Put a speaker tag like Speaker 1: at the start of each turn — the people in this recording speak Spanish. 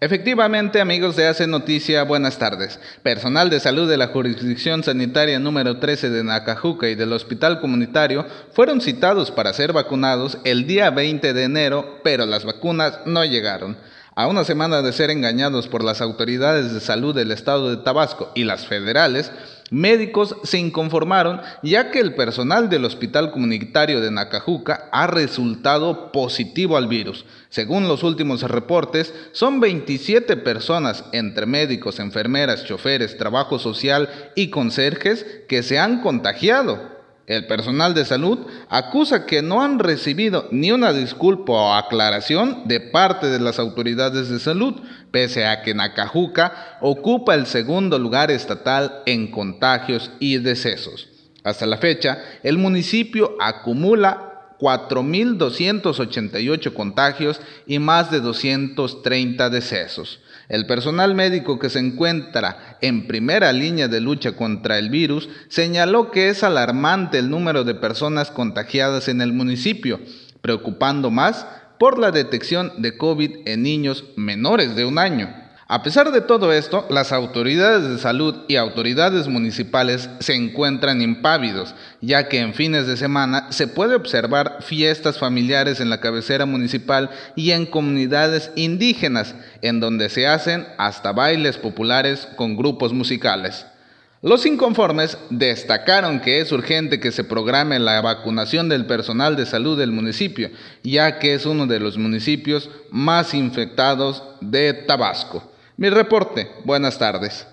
Speaker 1: Efectivamente, amigos de Hace Noticia, buenas tardes. Personal de salud de la jurisdicción sanitaria número 13 de Nacajuca y del hospital comunitario fueron citados para ser vacunados el día 20 de enero, pero las vacunas no llegaron. A una semana de ser engañados por las autoridades de salud del estado de Tabasco y las federales, médicos se inconformaron ya que el personal del hospital comunitario de Nacajuca ha resultado positivo al virus. Según los últimos reportes, son 27 personas, entre médicos, enfermeras, choferes, trabajo social y conserjes, que se han contagiado. El personal de salud acusa que no han recibido ni una disculpa o aclaración de parte de las autoridades de salud, pese a que Nacajuca ocupa el segundo lugar estatal en contagios y decesos. Hasta la fecha, el municipio acumula 4.288 contagios y más de 230 decesos. El personal médico que se encuentra en primera línea de lucha contra el virus señaló que es alarmante el número de personas contagiadas en el municipio, preocupando más por la detección de COVID en niños menores de un año. A pesar de todo esto, las autoridades de salud y autoridades municipales se encuentran impávidos, ya que en fines de semana se puede observar fiestas familiares en la cabecera municipal y en comunidades indígenas, en donde se hacen hasta bailes populares con grupos musicales. Los inconformes destacaron que es urgente que se programe la vacunación del personal de salud del municipio, ya que es uno de los municipios más infectados de Tabasco. Mi reporte, buenas tardes.